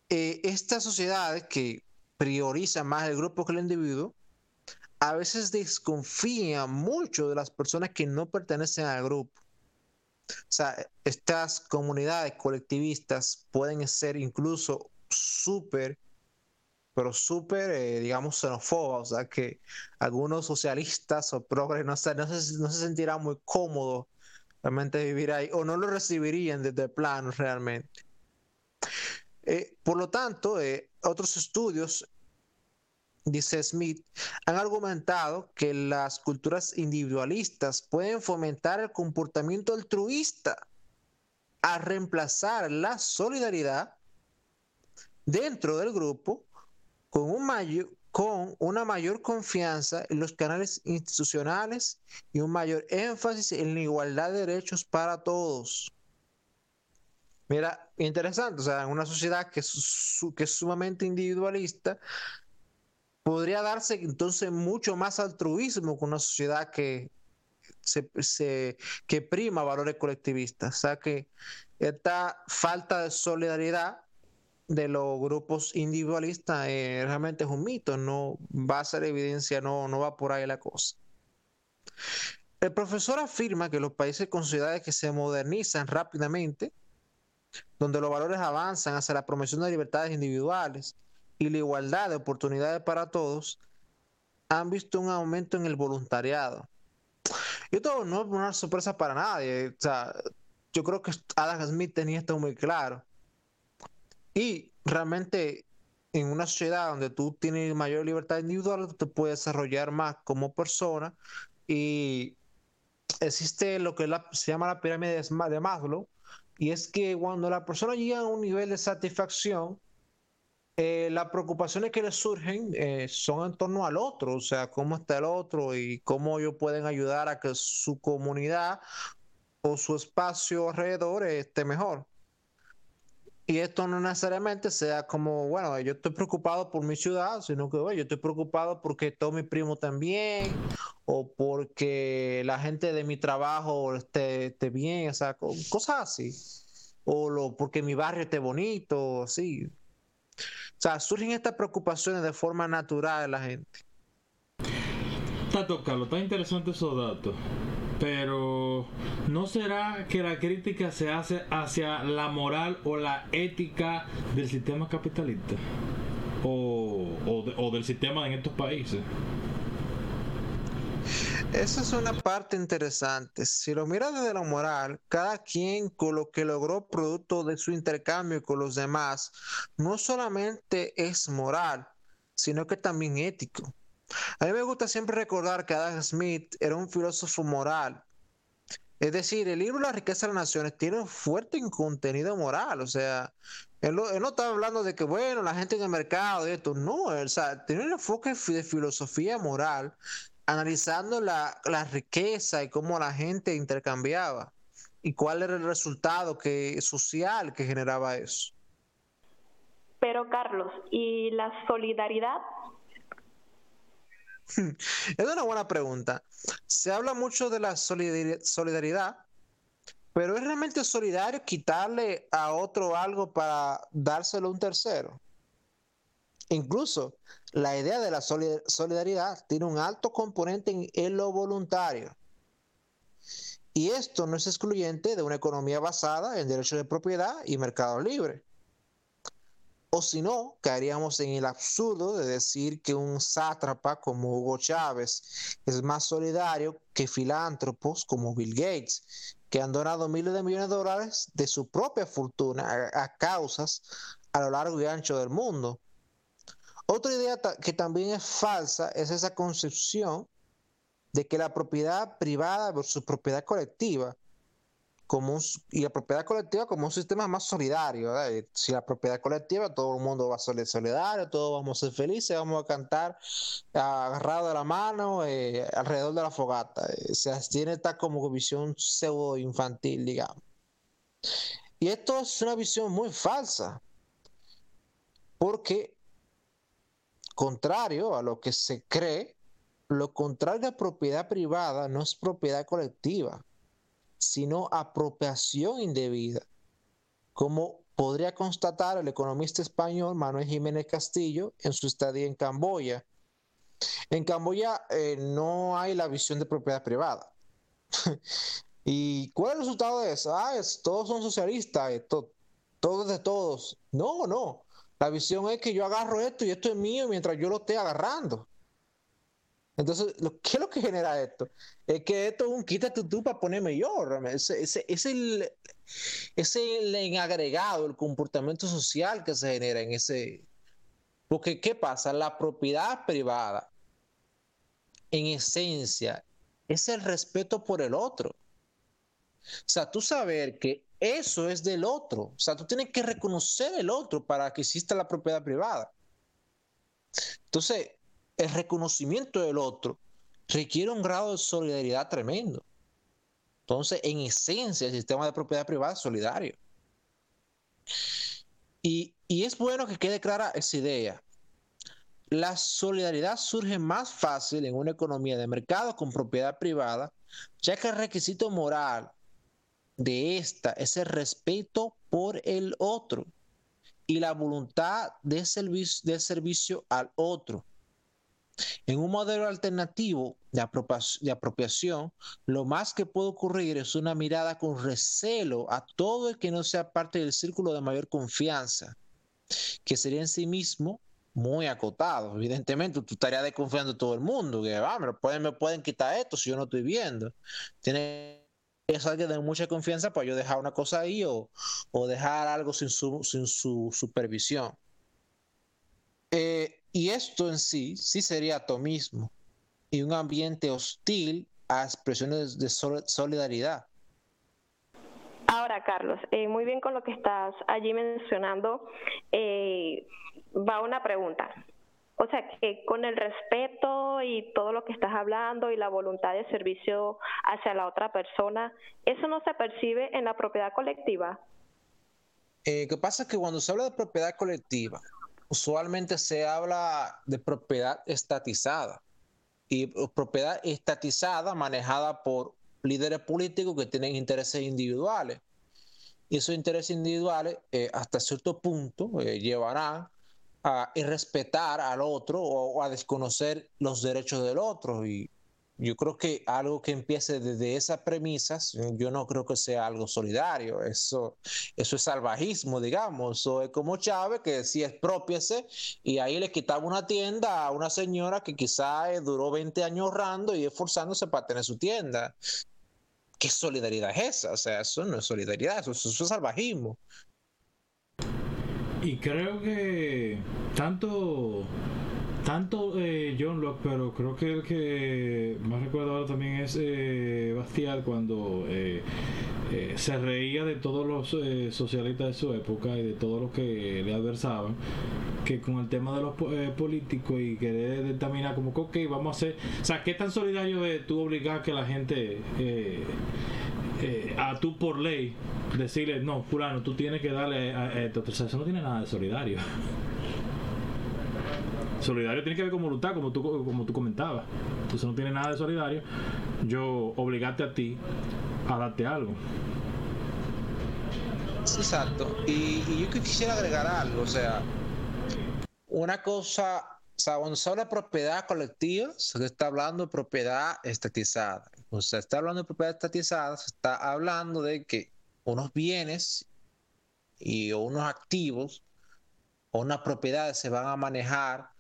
eh, estas sociedades que priorizan más el grupo que el individuo, a veces desconfían mucho de las personas que no pertenecen al grupo. O sea, estas comunidades colectivistas pueden ser incluso súper pero súper, eh, digamos, xenófoba, o sea, que algunos socialistas o progres no, se, no, se, sentirán muy cómodos realmente vivir ahí, o no lo recibirían desde el plano realmente. Eh, por lo tanto, eh, otros estudios, dice Smith, han argumentado que las culturas individualistas pueden fomentar el comportamiento altruista a reemplazar la solidaridad dentro del grupo con, un mayor, con una mayor confianza en los canales institucionales y un mayor énfasis en la igualdad de derechos para todos. Mira, interesante, o sea, en una sociedad que es, que es sumamente individualista, podría darse entonces mucho más altruismo con una sociedad que, se, que prima valores colectivistas. O sea que esta falta de solidaridad de los grupos individualistas eh, realmente es un mito, no va a ser evidencia, no, no va por ahí la cosa. El profesor afirma que los países con ciudades que se modernizan rápidamente, donde los valores avanzan hacia la promoción de libertades individuales y la igualdad de oportunidades para todos, han visto un aumento en el voluntariado. Y esto no es una sorpresa para nadie. yo creo que Adam Smith tenía esto muy claro. Y realmente en una sociedad donde tú tienes mayor libertad individual, te puedes desarrollar más como persona y existe lo que se llama la pirámide de Maslow y es que cuando la persona llega a un nivel de satisfacción, eh, las preocupaciones que le surgen eh, son en torno al otro, o sea, cómo está el otro y cómo ellos pueden ayudar a que su comunidad o su espacio alrededor esté mejor. Y esto no necesariamente sea como, bueno, yo estoy preocupado por mi ciudad, sino que, bueno, yo estoy preocupado porque todo mi primo también, o porque la gente de mi trabajo esté, bien, o sea, cosas así. O lo, porque mi barrio esté bonito, así. O sea, surgen estas preocupaciones de forma natural de la gente. Está tocando, está interesante esos datos. Pero ¿no será que la crítica se hace hacia la moral o la ética del sistema capitalista? O, o, del sistema en estos países. Esa es una parte interesante. Si lo miras desde la moral, cada quien con lo que logró producto de su intercambio con los demás, no solamente es moral, sino que también ético. A mí me gusta siempre recordar que Adam Smith era un filósofo moral. Es decir, el libro La riqueza de las naciones tiene un fuerte contenido moral, o sea, él, no está hablando de que, bueno, la gente en el mercado y esto, no, o sea, tiene un enfoque de filosofía moral, analizando la, la riqueza y cómo la gente intercambiaba y cuál era el resultado que, social que generaba eso. Pero Carlos, ¿y la solidaridad? es una buena pregunta. Se habla mucho de la solidaridad, pero ¿es realmente solidario quitarle a otro algo para dárselo a un tercero? Incluso la idea de la solidaridad tiene un alto componente en lo voluntario. Y esto no es excluyente de una economía basada en derechos de propiedad y mercado libre. O si no, caeríamos en el absurdo de decir que un sátrapa como Hugo Chávez es más solidario que filántropos como Bill Gates, que han donado miles de millones de dólares de su propia fortuna a, causas a lo largo y ancho del mundo. Otra idea que también es falsa es esa concepción de que la propiedad privada versus propiedad colectiva como y la propiedad colectiva como un sistema más solidario. Si la propiedad colectiva, todo el mundo va a ser solidario, todos vamos a ser felices, vamos a cantar agarrado de la mano eh, alrededor de la fogata. Eh, se tiene esta como visión pseudo infantil, digamos. Y esto es una visión muy falsa, porque contrario a lo que se cree, lo contrario a propiedad privada no es propiedad colectiva, sino apropiación indebida, como podría constatar el economista español Manuel Jiménez Castillo en su estadía en Camboya. En Camboya eh, no hay la visión de propiedad privada. ¿Y cuál es el resultado de eso? Ah, todos son socialistas, esto, todos de todos. No, no. La visión es que yo agarro esto y esto es mío mientras yo lo esté agarrando. Entonces, ¿qué es lo que genera esto? Es que esto es un quítate tú para ponerme yo. Es, es, el, es el agregado, el comportamiento social que se genera en ese. Porque, ¿qué pasa? La propiedad privada, en esencia, es el respeto por el otro. O sea, tú saber que eso es del otro. O sea, tú tienes que reconocer el otro para que exista la propiedad privada. Entonces, el reconocimiento del otro requiere un grado de solidaridad tremendo. Entonces, en esencia, el sistema de propiedad privada es solidario. Y, y es bueno que quede clara esa idea. La solidaridad surge más fácil en una economía de mercado con propiedad privada, ya que el requisito moral de esta es el respeto por el otro y la voluntad de servicio, de servicio al otro en un modelo alternativo de, apropiación, lo más que puede ocurrir es una mirada con recelo a todo el que no sea parte del círculo de mayor confianza, que sería en sí mismo muy acotado. Evidentemente, tú estarías desconfiando de todo el mundo, que ah, me, pueden, me pueden quitar esto si yo no estoy viendo. Tiene ser alguien de mucha confianza para yo dejar una cosa ahí o, o dejar algo sin su, sin su supervisión. Eh, y esto en sí, sí sería atomismo y un ambiente hostil a expresiones de solidaridad. Ahora, Carlos, eh, muy bien con lo que estás allí mencionando, eh, va una pregunta. O sea, que con el respeto y todo lo que estás hablando y la voluntad de servicio hacia la otra persona, ¿eso no se percibe en la propiedad colectiva? Eh, que pasa es que cuando se habla de propiedad colectiva, usualmente se habla de propiedad estatizada y propiedad estatizada manejada por líderes políticos que tienen intereses individuales. Y esos intereses individuales eh, hasta cierto punto eh, llevarán a irrespetar al otro o, a desconocer los derechos del otro. Y yo creo que algo que empiece desde esas premisas, yo no creo que sea algo solidario, eso, eso es salvajismo, digamos, eso es como Chávez que decía expropiese y ahí le quitaba una tienda a una señora que quizá eh, duró 20 años ahorrando y esforzándose para tener su tienda. ¿Qué solidaridad es esa? O sea, eso no es solidaridad, eso es salvajismo. Y creo que tanto tanto eh, John Locke, pero creo que el que más recuerdo ahora también es eh, Bastiat cuando eh, eh, se reía de todos los eh, socialistas de su época y de todos los que le adversaban, que con el tema de los eh, políticos y querer determinar como que, ok, vamos a hacer, o sea, ¿qué tan solidario es tú obligar que la gente... eh, a tú por ley decirle no fulano tú tienes que darle a, a esto o sea eso no tiene nada de solidario solidario tiene que ver con voluntad como tú como tú comentabas entonces no tiene nada de solidario yo obligarte a ti a darte algo exacto. Y, yo quisiera agregar algo, o sea, una cosa, o sea, cuando se habla de propiedad colectiva, se está hablando de propiedad estatizada. Cuando se está hablando de propiedad estatizada, se está hablando de que unos bienes y unos activos o unas propiedades se van a manejar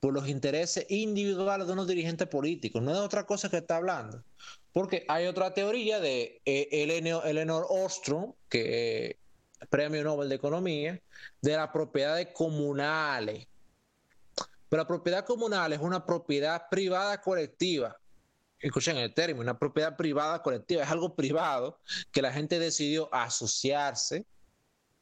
por los intereses individuales de unos dirigentes políticos. No es otra cosa que está hablando. Porque hay otra teoría de eh, Eleanor, Eleanor Ostrom, que premio Nobel de Economía, de las propiedades comunales. Pero la propiedad comunal es una propiedad privada colectiva. Escuchen el término, una propiedad privada colectiva. Es algo privado que la gente decidió asociarse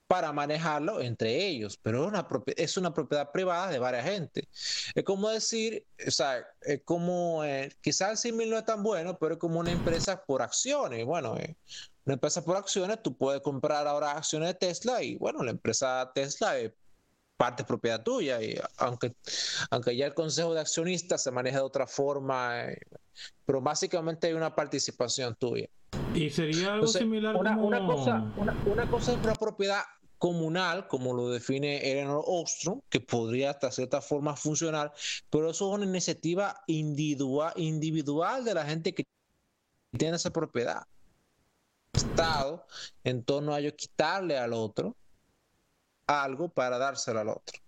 para manejarlo entre ellos, pero es una, es una propiedad privada de varias gente. Es como decir, o sea, es como, eh, quizás el símil no es tan bueno, pero es como una empresa por acciones. Bueno, eh, una empresa por acciones, tú puedes comprar ahora acciones de Tesla y bueno, la empresa Tesla es parte propiedad tuya y aunque, aunque ya el consejo de accionistas se maneja de otra forma, eh, pero básicamente hay una participación tuya. y sería algo Entonces, similar una, como una cosa, una, una cosa es una propiedad comunal, como lo define Eleanor Ostrom, que podría hasta cierta forma funcionar, pero eso es una iniciativa individual, individual de la gente que tiene esa propiedad. Estado en torno a ello quitarle al otro algo para dárselo al otro.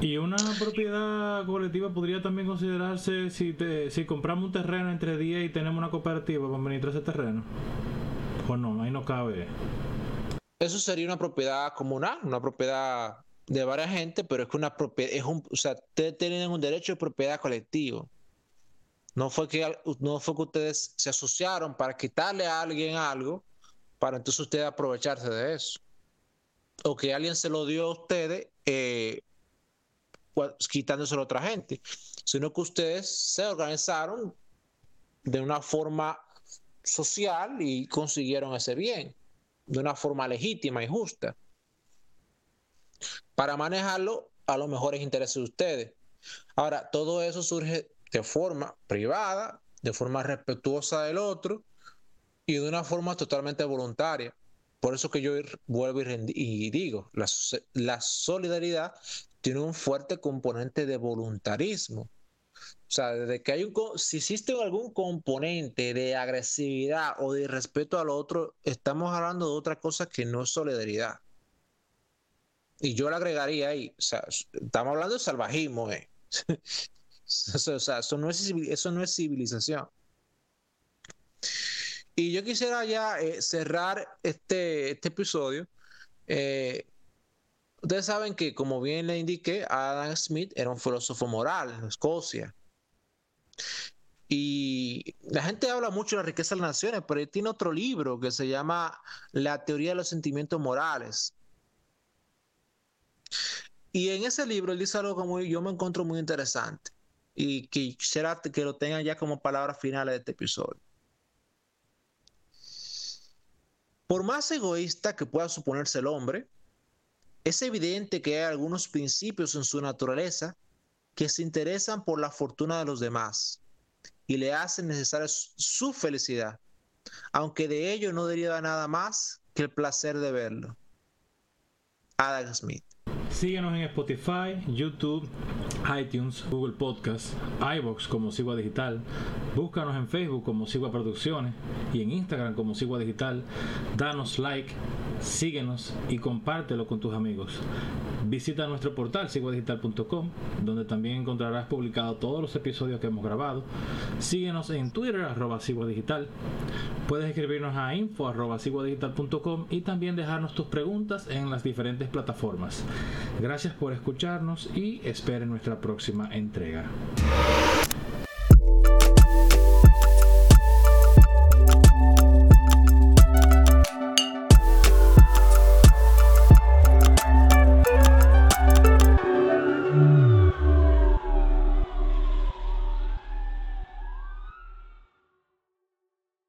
Y una propiedad colectiva podría también considerarse si te, si compramos un terreno entre 10 y tenemos una cooperativa para administrar ese terreno. O no, ahí no cabe. Eso sería una propiedad comunal, una propiedad de varias gente, pero es que una propiedad, es un, o sea, ustedes tienen un derecho de propiedad colectivo. No fue que no fue que ustedes se asociaron para quitarle a alguien algo, para entonces ustedes aprovecharse de eso. O que alguien se lo dio a ustedes eh, quitándoselo a otra gente, sino que ustedes se organizaron de una forma social y consiguieron ese bien de una forma legítima y justa para manejarlo a los mejores intereses de ustedes. Ahora, todo eso surge de forma privada, de forma respetuosa del otro y de una forma totalmente voluntaria. Por eso que yo vuelvo y, digo, la, so- la solidaridad tiene un fuerte componente de voluntarismo. O sea, desde que hay un, si existe algún componente de agresividad o de respeto al otro, estamos hablando de otra cosa que no es solidaridad. Y yo le agregaría ahí, o sea, estamos hablando de salvajismo, eh. O sea, eso no es, eso no es civilización. Y yo quisiera ya eh, cerrar este, este episodio. eh, ustedes saben que, como bien le indiqué, Adam Smith era un filósofo moral en Escocia. Y la gente habla mucho de la riqueza de las naciones, pero él tiene otro libro que se llama La teoría de los sentimientos morales. Y en ese libro él dice algo que yo me encuentro muy interesante y quisiera que lo tengan ya como palabras finales de este episodio. Por más egoísta que pueda suponerse el hombre, es evidente que hay algunos principios en su naturaleza que se interesan por la fortuna de los demás y le hacen necesaria su- felicidad, aunque de ello no deriva nada más que el placer de verlo. Adam Smith. Síguenos en Spotify, YouTube, iTunes, Google Podcast, iBox como Sigua Digital, Búscanos en Facebook como Sigua Producciones y en Instagram como Sigua Digital. Danos like, síguenos y compártelo con tus amigos. Visita nuestro portal siguadigital.com, donde también encontrarás publicados todos los episodios que hemos grabado. Síguenos en Twitter, arroba Digital. Puedes escribirnos a info arroba y también dejarnos tus preguntas en las diferentes plataformas. Gracias por escucharnos y esperen nuestra próxima entrega.